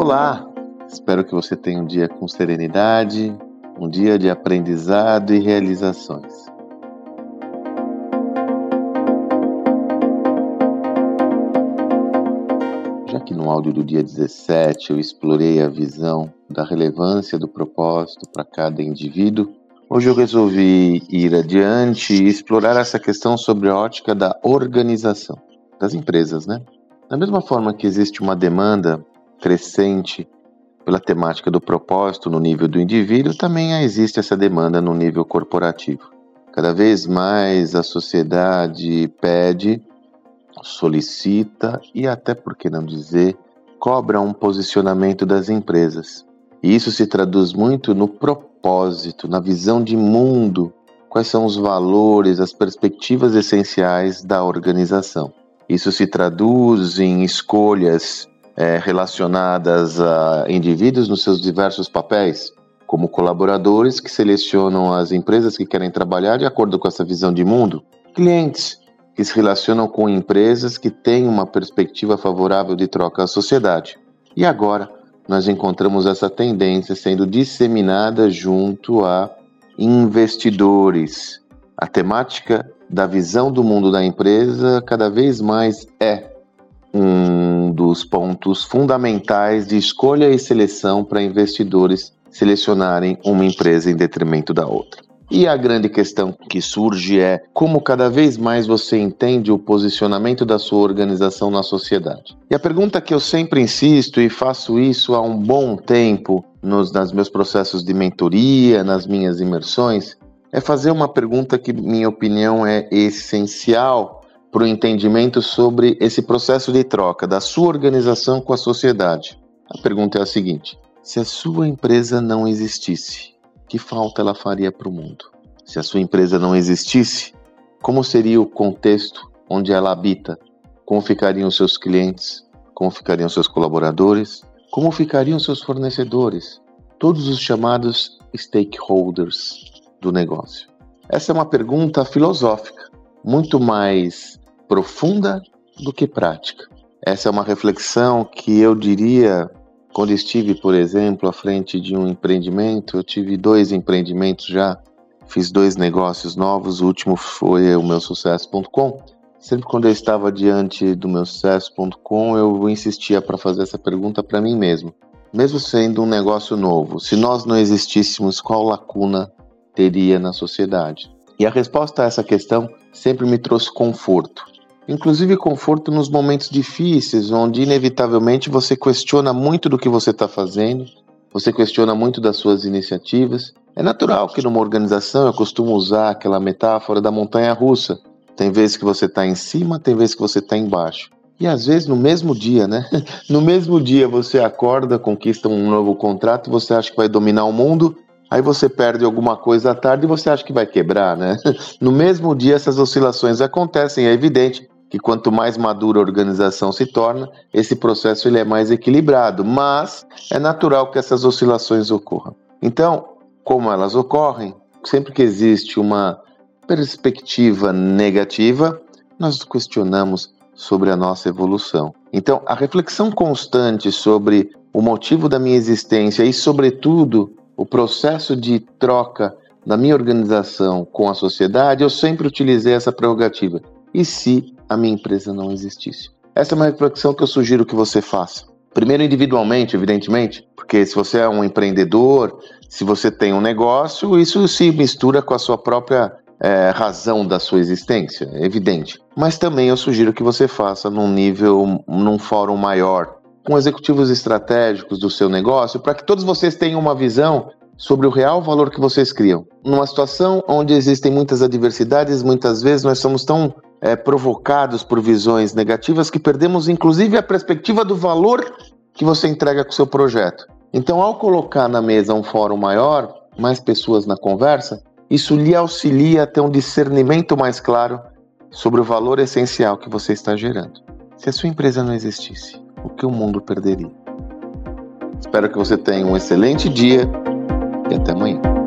Olá, espero que você tenha um dia com serenidade, um dia de aprendizado e realizações. Já que no áudio do dia 17 eu explorei a visão da relevância do propósito para cada indivíduo, hoje eu resolvi ir adiante e explorar essa questão sobre a ótica da organização das empresas, né? Da mesma forma que existe uma demanda crescente pela temática do propósito no nível do indivíduo, também existe essa demanda no nível corporativo. Cada vez mais a sociedade pede, solicita e até por que não dizer, cobra um posicionamento das empresas. E isso se traduz muito no propósito, na visão de mundo, quais são os valores, as perspectivas essenciais da organização. Isso se traduz em escolhas é, relacionadas a indivíduos nos seus diversos papéis, como colaboradores que selecionam as empresas que querem trabalhar de acordo com essa visão de mundo, clientes que se relacionam com empresas que têm uma perspectiva favorável de troca à sociedade. E agora nós encontramos essa tendência sendo disseminada junto a investidores. A temática da visão do mundo da empresa cada vez mais é dos pontos fundamentais de escolha e seleção para investidores selecionarem uma empresa em detrimento da outra. E a grande questão que surge é como cada vez mais você entende o posicionamento da sua organização na sociedade. E a pergunta que eu sempre insisto e faço isso há um bom tempo nos, nos meus processos de mentoria, nas minhas imersões, é fazer uma pergunta que, minha opinião, é essencial para o entendimento sobre esse processo de troca da sua organização com a sociedade. A pergunta é a seguinte: se a sua empresa não existisse, que falta ela faria para o mundo? Se a sua empresa não existisse, como seria o contexto onde ela habita? Como ficariam seus clientes? Como ficariam seus colaboradores? Como ficariam seus fornecedores? Todos os chamados stakeholders do negócio? Essa é uma pergunta filosófica, muito mais profunda do que prática. Essa é uma reflexão que eu diria, quando estive, por exemplo, à frente de um empreendimento, eu tive dois empreendimentos já, fiz dois negócios novos, o último foi o meu sucesso.com. Sempre quando eu estava diante do meu sucesso.com, eu insistia para fazer essa pergunta para mim mesmo. Mesmo sendo um negócio novo, se nós não existíssemos, qual lacuna teria na sociedade? E a resposta a essa questão sempre me trouxe conforto. Inclusive conforto nos momentos difíceis, onde inevitavelmente você questiona muito do que você está fazendo, você questiona muito das suas iniciativas. É natural que numa organização eu costumo usar aquela metáfora da montanha russa. Tem vezes que você está em cima, tem vezes que você está embaixo. E às vezes no mesmo dia, né? No mesmo dia você acorda, conquista um novo contrato, você acha que vai dominar o mundo, Aí você perde alguma coisa à tarde e você acha que vai quebrar, né? No mesmo dia essas oscilações acontecem, é evidente que quanto mais madura a organização se torna, esse processo ele é mais equilibrado, mas é natural que essas oscilações ocorram. Então, como elas ocorrem, sempre que existe uma perspectiva negativa, nós questionamos sobre a nossa evolução. Então, a reflexão constante sobre o motivo da minha existência e, sobretudo, o processo de troca da minha organização com a sociedade, eu sempre utilizei essa prerrogativa. E se a minha empresa não existisse? Essa é uma reflexão que eu sugiro que você faça. Primeiro, individualmente, evidentemente, porque se você é um empreendedor, se você tem um negócio, isso se mistura com a sua própria é, razão da sua existência, é evidente. Mas também eu sugiro que você faça num nível, num fórum maior, com executivos estratégicos do seu negócio, para que todos vocês tenham uma visão sobre o real valor que vocês criam. Numa situação onde existem muitas adversidades, muitas vezes nós somos tão é, provocados por visões negativas que perdemos inclusive a perspectiva do valor que você entrega com o seu projeto. Então, ao colocar na mesa um fórum maior, mais pessoas na conversa, isso lhe auxilia a ter um discernimento mais claro sobre o valor essencial que você está gerando. Se a sua empresa não existisse, o que o mundo perderia. Espero que você tenha um excelente dia e até amanhã.